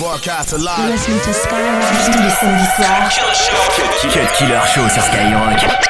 Broadcast alive. Listen to Skyrock tous les samedis soirs. Killer Show sur Skyrock.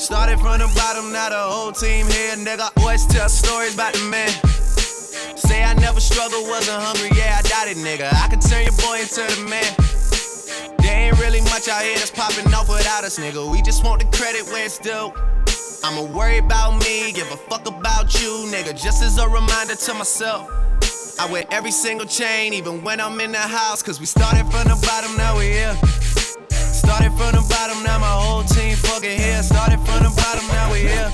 Started from the bottom, now the whole team here, nigga. Always tell stories about the man. Say I never struggled, wasn't hungry, yeah, I doubt it, nigga. I could turn your boy into the man. There ain't really much out here that's popping off without us, nigga. We just want the credit where it's due. I'ma worry about me, give a fuck about you, nigga. Just as a reminder to myself. I wear every single chain, even when I'm in the house. Cause we started from the bottom, now we here. Started from the bottom, now my whole team fucking here. Started from the bottom, now we here.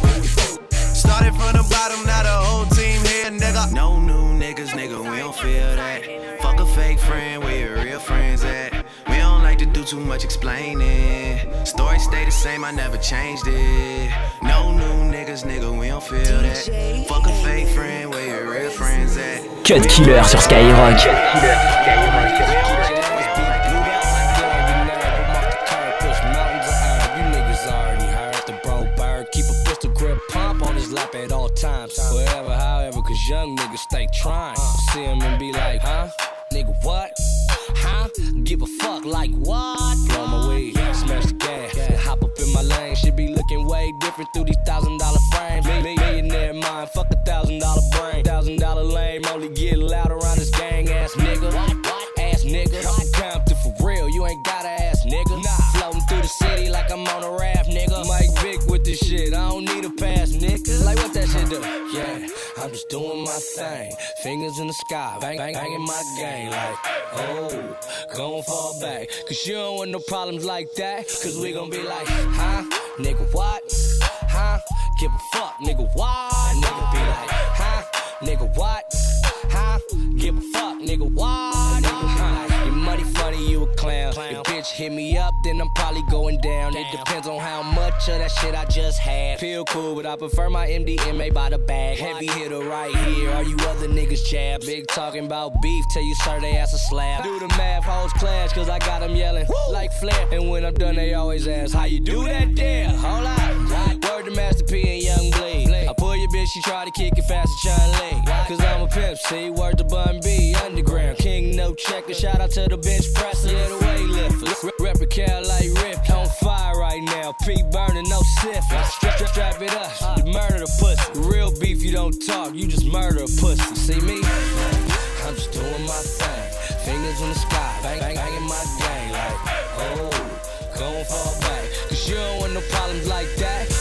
Started from the bottom, now the whole team here, nigga. No new niggas, nigga, we don't feel that. Fuck a fake friend, where your real friends at? We don't like to do too much explaining. Story stay the same, I never changed it. No new niggas, nigga, we don't feel that. Fuck a fake friend, where your real friends at? Cut Killer sur Skyrock. Keep young niggas stay trying. See him and be like, huh? Nigga, what? Huh? Give a fuck like what? Blow my weed, smash the gas, hop up in my lane. Should be looking way different through these Just doing my thing. Fingers in the sky, bang, bang, banging my game. Like, oh, gon' fall back. Cause you don't want no problems like that. Cause we gon' be like, huh? Nigga, what? Huh? Give a fuck, nigga, what? Nigga be like, huh? Nigga, what? Huh? Give a fuck, nigga, what? Nigga, Funny, you a clown. If bitch hit me up, then I'm probably going down. It depends on how much of that shit I just had. Feel cool, but I prefer my MDMA by the bag. Heavy hitter right here. Are you other niggas jab? Big talking about beef, tell you sir they ass a slab. Do the math, hoes clash, cause I got them yelling like Flair. And when I'm done, they always ask, How you do that there? Hold up. Word to Master P and Young Blade. Bitch, she try to kick it fast and Chun-Li. Cause I'm a pimp, see, word to Bun B, underground. King, no checker, shout out to the bench presser, yeah, the weightlifters. Rep, a cow like Rip, on fire right now. P burning, no sipping. Strap, strap, strap it up, you murder the pussy. Real beef, you don't talk, you just murder a pussy. See me? I'm just doing my thing. Fingers in the sky, bang, bang, banging my gang like, oh, gon' fall back. Cause you don't want no problems like that.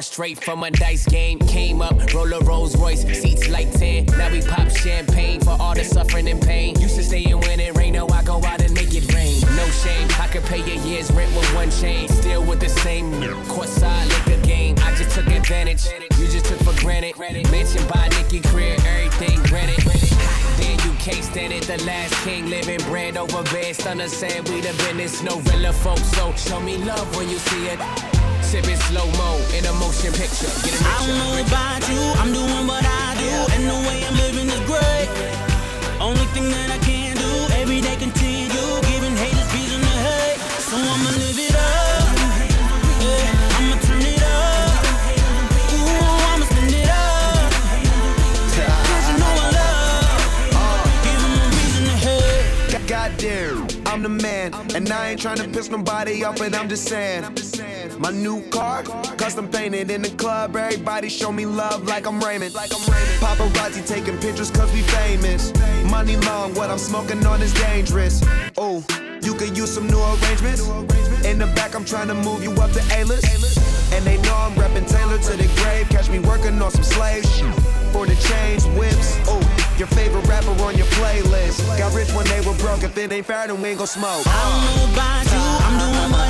T-Raw straight from a dice game. Came up, roller Rolls Royce, seats like 10. Now we pop champagne for all the suffering and pain. Used to stay in when it rain, now I go out and make it rain. No shame, I could pay a year's rent with one chain. Still with the same courtside liquor game. I just took advantage, you just took for granted. Mentioned by Nicky Career, everything rented. Then you can't stand it, the last king living bread over bed. Stunner said we the business, no real folks. So show me love when you see it. Sipping slow mo in a motion picture. Get it I don't know about you, I'm doing what I do, and the way I'm living is great. Only thing that I can do, every day continue, giving haters reason to hate. So I'ma live it up, yeah, I'ma turn it up, ooh, I'ma spin it up. You know I love, uh, give 'em a reason to hate. Goddamn, I'm the man, and I ain't trying to piss nobody off, but I'm just saying. My new car, custom painted in the club. Everybody show me love like I'm Raymond. Like I'm Raymond. Paparazzi taking pictures cause we famous. Money long, what I'm smoking on is dangerous. Oh, you could use some new arrangements. In the back, I'm trying to move you up to A-list. And they know I'm repping Taylor to the grave. Catch me working on some slave shit. For the chains, whips. Oh, your favorite rapper on your playlist. Got rich when they were broke. If it ain't fair, then we ain't gon' smoke. I don't know about you, I'm doing what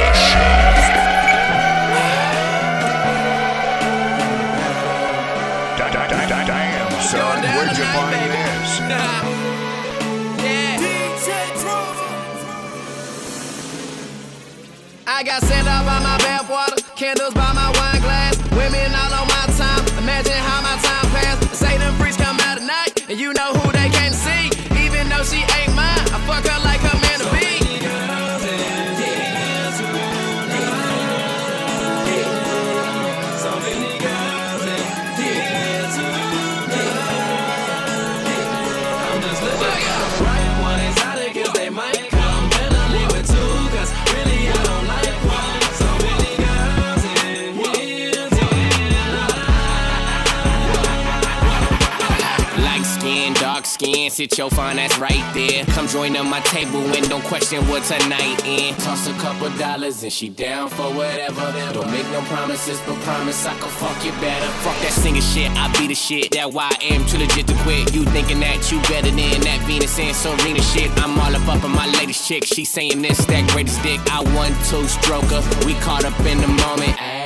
Sit your fine ass right there. Come join on my table and don't question what tonight in. Toss a couple dollars and she down for whatever. Don't make no promises, but promise I can fuck you better. Fuck that singing shit, I be the shit. That why I am too legit to quit. You thinking that you better than that Venus and Serena shit. I'm all up up on my latest chick. She saying this, that greatest dick. I one two stroker. We caught up in the moment.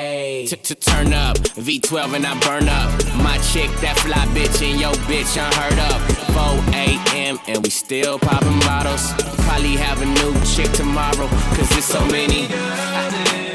To, turn up, V12 and I burn up. My chick, that fly bitch, and yo bitch unheard up. 4 a.m. and we still popping bottles. Probably have a new chick tomorrow, cause there's so many. I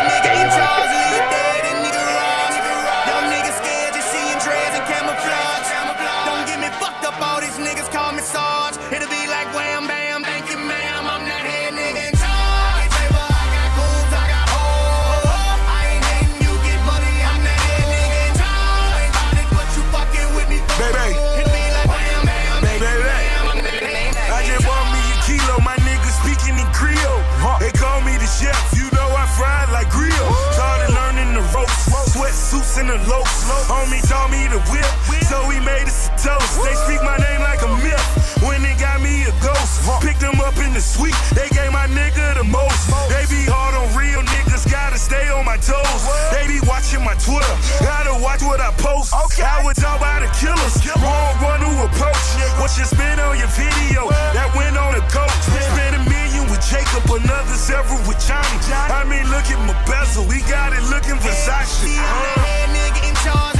Chef, you know I fried like grill. Started learning the ropes, sweatsuits and the lopes. Homie taught me to whip, so he made us a toast. They speak my name like a myth. When they got me a ghost, picked them up in the suite. They gave my nigga the most. They be hard on real niggas, gotta stay on my toes. They be watching my Twitter, gotta watch what I post. I was all by the killers, wrong one who approach. What you spit on your video, that went on a coach. Several with Johnny. I mean, look at my bezel, we got it looking Versace. Head nigga in charge,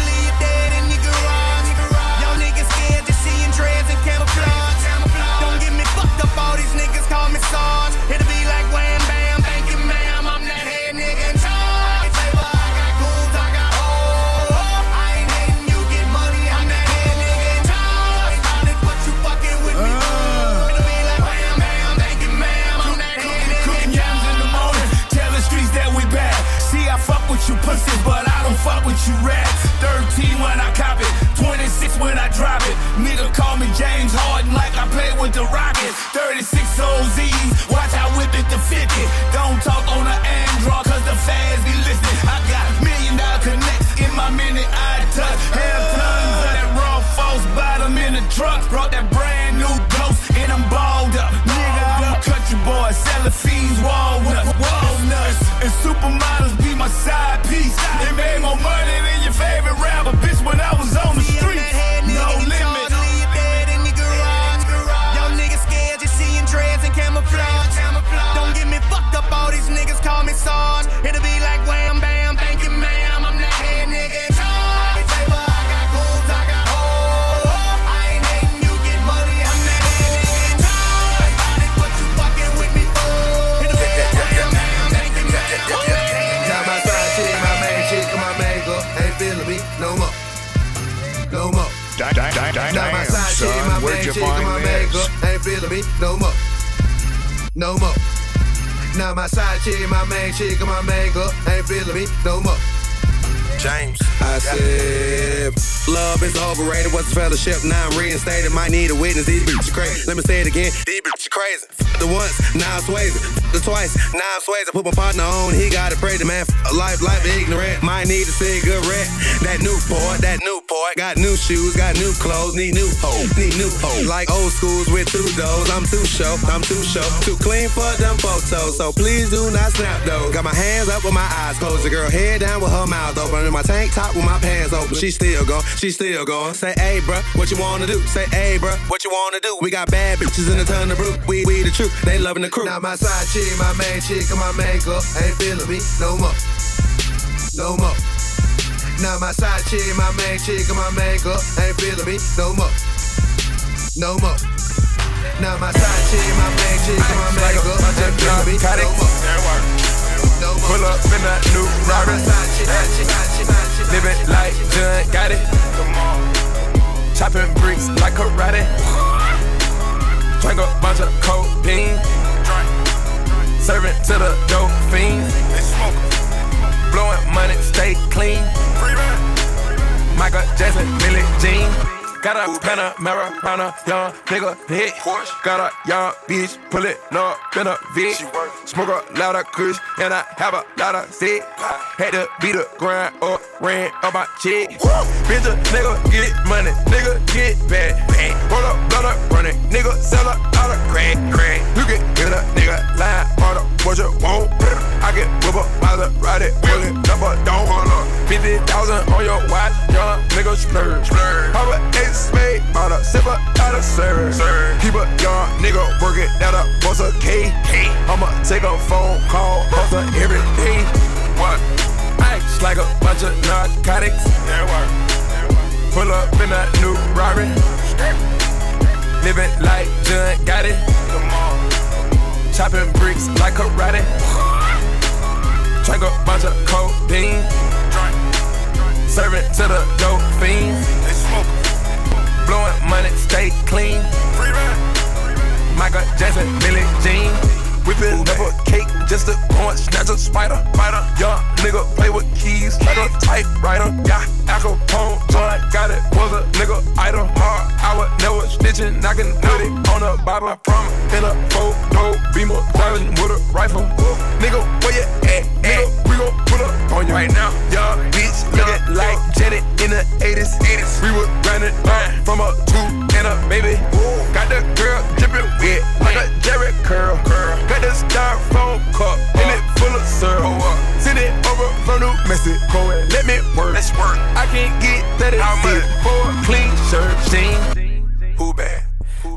chick, my main chick, and my main girl ain't feeling me no more. James. I said, love is overrated. What's the fellowship? Now I'm reinstated. Might need a witness. These bitches crazy. Let me say it again. These bitches crazy. The once, now I'm swaying. The twice, now I'm swaying. Put my partner on. He got to pray the man. Life, life ignorant. Might need a cigarette. That new port, that new port. Got new shoes, got new clothes. Need new hoes, need new hoes. Like old schools with two doors. I'm too show, I'm too show. Too clean for them photos. So please do not snap those. Got my hands up with my eyes closed. The girl head down with her mouth open. In my tank top with my pants open. She still going, she still going. Say, hey, bruh, what you wanna do? Say, hey, bruh, what you wanna do? We got bad bitches in the ton of brew. We, we the truth, they loving the crew. Now my side chick, my main chick, and my main girl ain't feeling me no more. No more. Now my side chick, my main chick, and my main girl ain't feeling me no more. No more. Now my side chick, my main chick, and my main girl ain't feeling me no more. No more. Pull up in that new side Living like John, got it. Come on. Chopping bricks like karate. Drink a bunch of codeine. Serving to the dope fiends. They smoke. Blowing money, stay clean. Michael Jackson, Billie Jean. Got a Panamera, marijuana, young nigga hit. Got a young bitch, pull it up in a Vic. Smoke a lot of kush, and I have a lot of sick. Had to beat the grind up, ran up my chick. Bitch, a nigga get money, nigga get bad. Roll up, blood up, run it, nigga sell a lot of crack, crack. You can get a nigga line, on the what you want. I get whip up, Maserati, pull it up, but don't hold up. 50,000 on your watch, young nigga splurge. Have a ace spade, bought a sipper out of service. Keep a young nigga working at a bust a K. I'ma take a phone call, hustle every day. What? Ice like a bunch of narcotics. Pull up in that new Rari. Living like John Gotti. Chopping bricks like a karate. Drink a bunch of codeine. Serving to the dope fiends. Blowing money, stay clean. Michael Jackson, Billie Jean. Whipping up a cake just to go and snatch a spider. Spider. Young nigga play with keys like a typewriter. Yeah, Al Capone, joint got it. Was a nigga idol. Hard, would never snitching. Can put it on a Bible. From in a photo, beamer, driving with a rifle. Nigga, where you at? We gon' pull up on you right now. Young bitch, looking like Janet in the 80s. 80s. We was grinding uh, from a two and a baby. Got the girl dripping wet like a Jerry curl. curl. Got the styrofoam cup and it full of syrup. Send it over from New Mexico and let me work. Let's work. I can't get that it for a clean shirt. Jean. Who bad?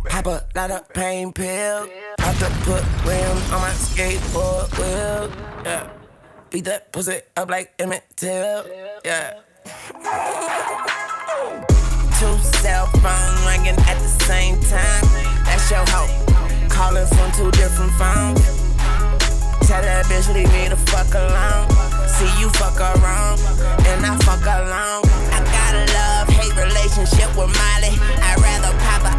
Pop a lot of pain pills. Have to put rims on my skateboard wheel. Yeah. Beat that pussy up like Emmett Till. Yeah. Two cell phones ringing at the same time. That's your hoe. Calling from two different phones. Tell that bitch leave me the fuck alone. See you fuck around, and I fuck along. I got a love hate relationship with Molly. I'd rather pop a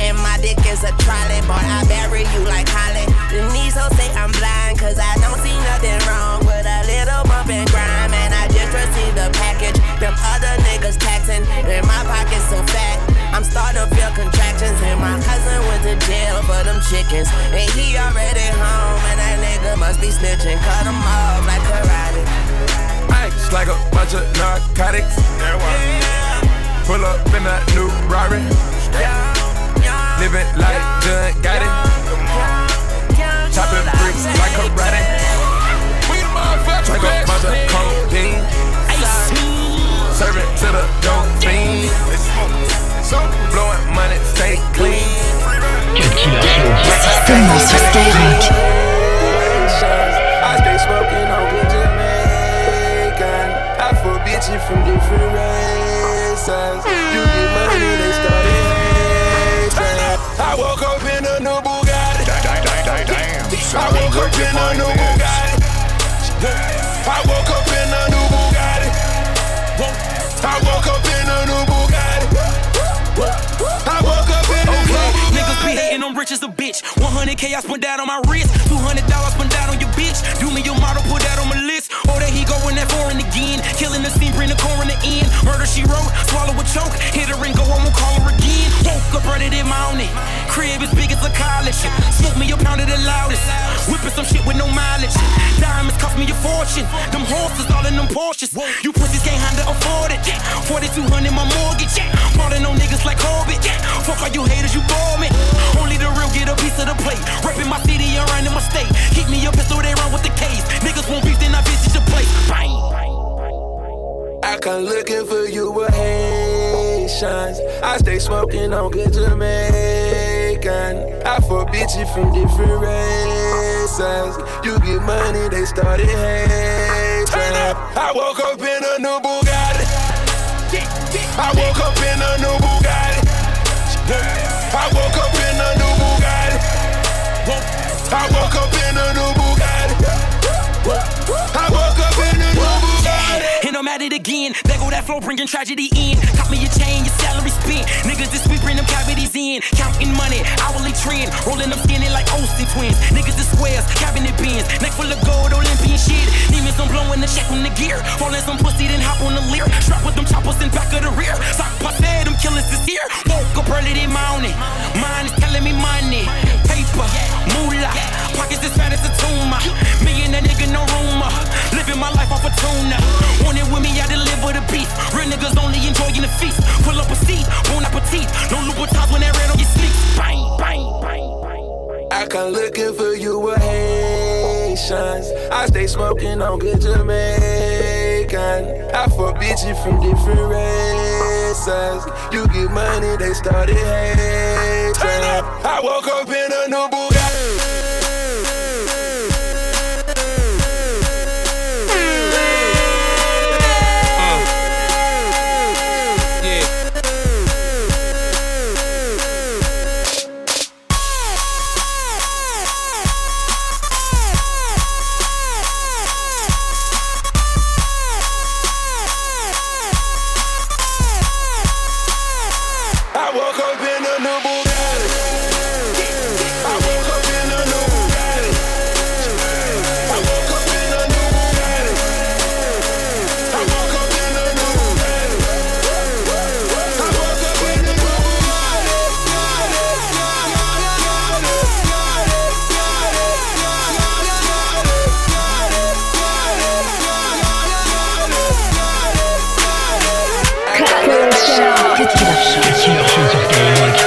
and my dick is a trolley. Boy, I bury you like Holly. The knees so say I'm blind, cause I don't see nothing wrong with a little bump and grime. And I just received the package. Them other niggas taxing, and my pocket's so fat. I'm starting to feel contractions, and my cousin went to jail for them chickens. And he already home, and that nigga must be snitching. Cut him off like karate. It's like a bunch of narcotics. Pull up in a new I spent that on my wrist. Again. Killing the scene, bring the coroner in. The end. Murder she wrote, swallow a choke. Hit her and go, won't call her again. Woke up ready to mount it. Crib as big as a college. Smoke me a pound of the loudest. Whipping some shit with no mileage. Diamonds cost me a fortune. Them horses all in them Porsches. You pussies can't handle afford it. 4200 my mortgage. Falling on niggas like Corbett. Fuck all you haters, you bore me. Only the real get a piece of the plate. Reppin' my city and running my state. Keep me a pistol, they run with the case. Niggas won't beef, then I visit your place. Bang. I come looking for you with Haitians. I stay smoking on good Jamaican. I fuck bitches from different races. You get money, they started hating. I woke up in a new Bugatti. I woke up in a new Bugatti. I woke up in a new Bugatti. I woke up in a new That flow, bringing tragedy in. Cop me a chain, your salary spent. Niggas this week bring them cavities in. Counting money, hourly trend. Rolling up skinny like Olsen twins. Niggas this squares, cabinet bins. Neck full of gold, Olympian shit. Demons, I'm blowing the check on the gear. Falling some pussy, then hop on the Lear. Strap with them choppers in back of the rear. Sock passe, them killers is here. Woke up early this morning. Mine is telling me money. Paper, moolah. Pockets as fat as a tumor. Me and that nigga, no rumor. Living my life off a tuna. Want it with me, I deliver the beef. Real niggas only enjoying the feast. Pull up a seat, bon appetit. No Louboutins when that red on your sleep. Bang, bang, bang, bang. I come looking for you with Haitians. I stay smoking on good Jamaican. I fuck bitches from different races. You get money, they started hating. I woke up in a new Get to the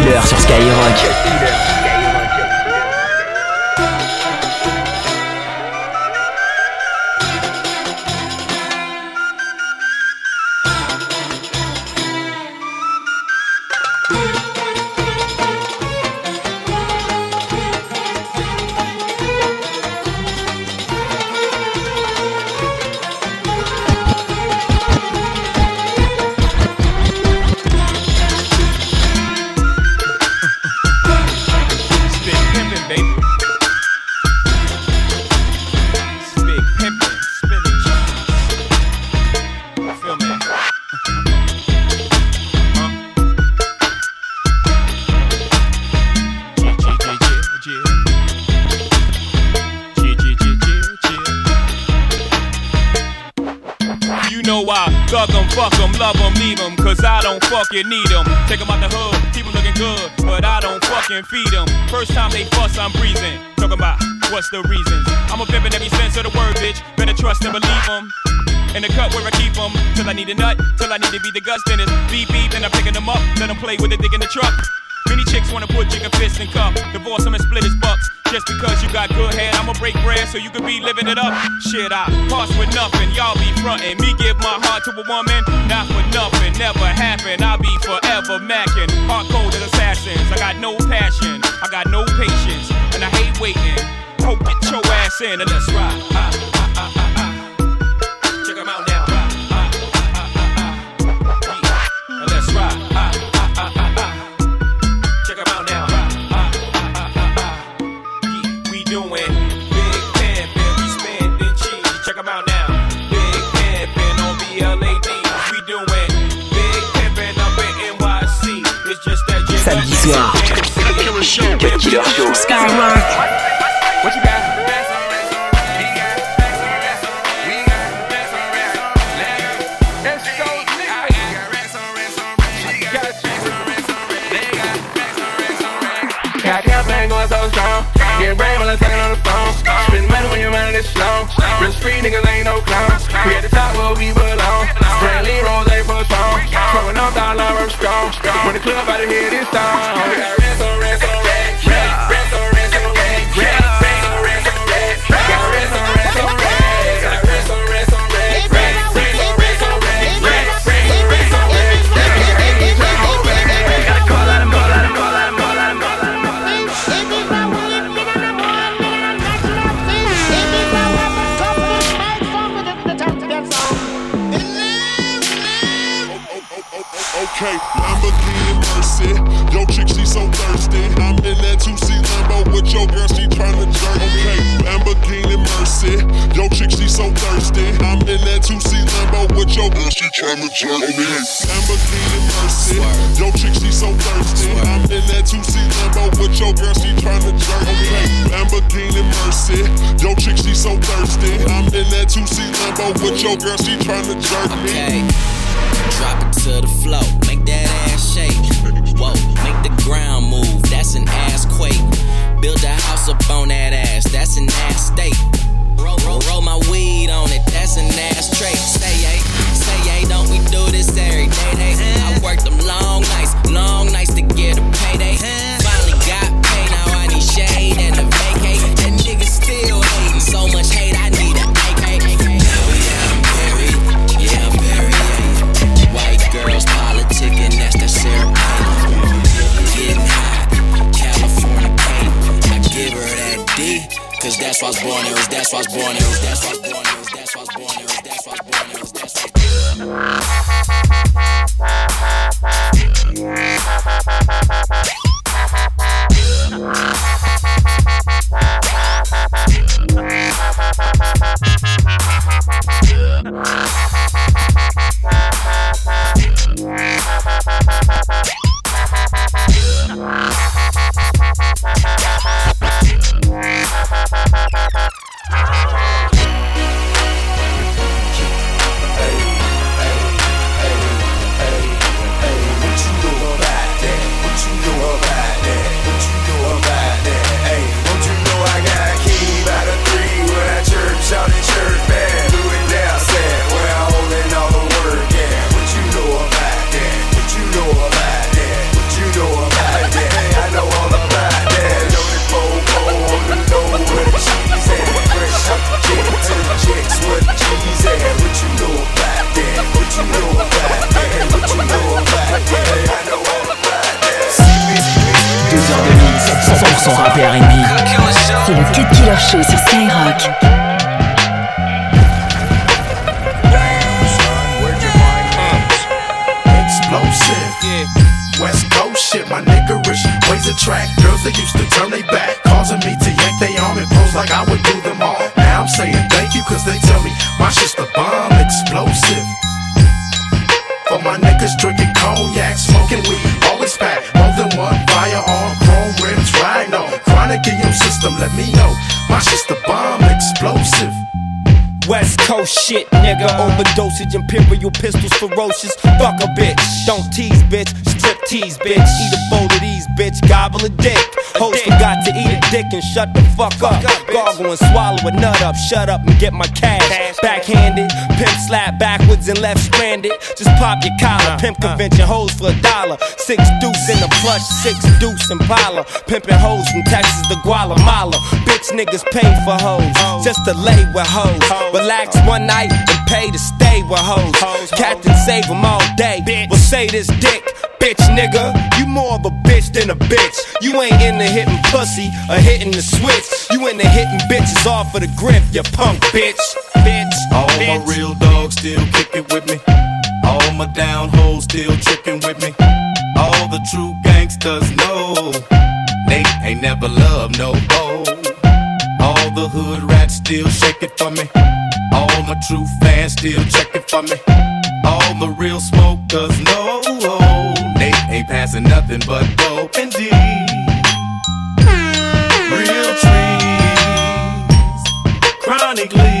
Killer sur Skyrock. Fucking need them. Take them out the hood, keep them looking good, but I don't fucking feed them. First time they fuss, I'm breezing. Talking about what's the reasons. I'm a pimp in every sense of the word, bitch. Better trust and believe them. In the cut where I keep them, till I need a nut, till I need to be the guts, then it's beep beep, and I'm picking them up, let them play with it, dig in the truck. Many chicks wanna put chicken fists in cup, divorce him and split his bucks. Just because you got good head, I'ma break bread so you can be living it up. Shit, I pass with nothing, y'all be frontin'. Me give my heart to a woman, not for nothing, never happen. I'll be forever macking. Hard cold as assassins, I got no passion, I got no patience, and I hate waiting. Hope get your ass in and let's ride. Killer show. Killer Show. Skyrock. What you got? So strong. Brain when I'm talking on the phone. Spend money when niggas ain't no clowns. We at the top where we belong. Brand lean strong. When the club out of here, this time. Girl, she tryna jerk. Okay, Lamborghini Mercy. Yo, chick, she so thirsty. I'm in that 2C Lambo with your girl, she tryna jerk. Okay, Lamborghini Mercy. Yo, chick, she so thirsty. I'm in that 2C Lambo with your girl, she tryna jerk me. Okay. Drop it to the floor, make that ass shake. Whoa, make the ground move, that's an ass quake. Build a house up on that ass, that's an ass state. Roll, roll, attract girls that used to turn they back, causing me to yank they arm and pose like I would do them all. Now I'm saying thank you, cause they tell me my shit's the bomb, explosive. For my niggas drinking cognac, smoking weed, always pack more than one firearm, chrome rims, riding on. Chronic in your system, let me know. My shit's the bomb, explosive. West Coast shit, nigga. Overdosage, imperial pistols, ferocious. Fuck a bitch. Don't tease, bitch. Strip tease, bitch. Eat a bowl of these, bitch. Gobble a dick. Host forgot to eat a dick and shut the fuck up. Gargle and swallow a nut up. Shut up and get my cash. Backhanded. Pimp slap backwards and left stranded. Just pop your collar. Pimp convention hoes for a dollar. Six deuce in the plush, six deuce in Impala. Pimping hoes from Texas to Guatemala. Bitch niggas pay for hoes. Just to lay with hoes. Relax one night and pay to stay with hoes. Captain save them all day. Well, say this dick, bitch nigga. You more of a bitch than a bitch. You ain't into hitting pussy or hitting the switch. You into hitting bitches off of the grip, you punk bitch. Bitch. All my real dogs still kicking with me. All my down hoes still tricking with me. All the true gangsters know they ain't never loved no hoe. All the hood rats still shake it for me. All my true fans still check it for me. All the real smokers know Ain't passing nothing but dope and D. Real trees, chronically.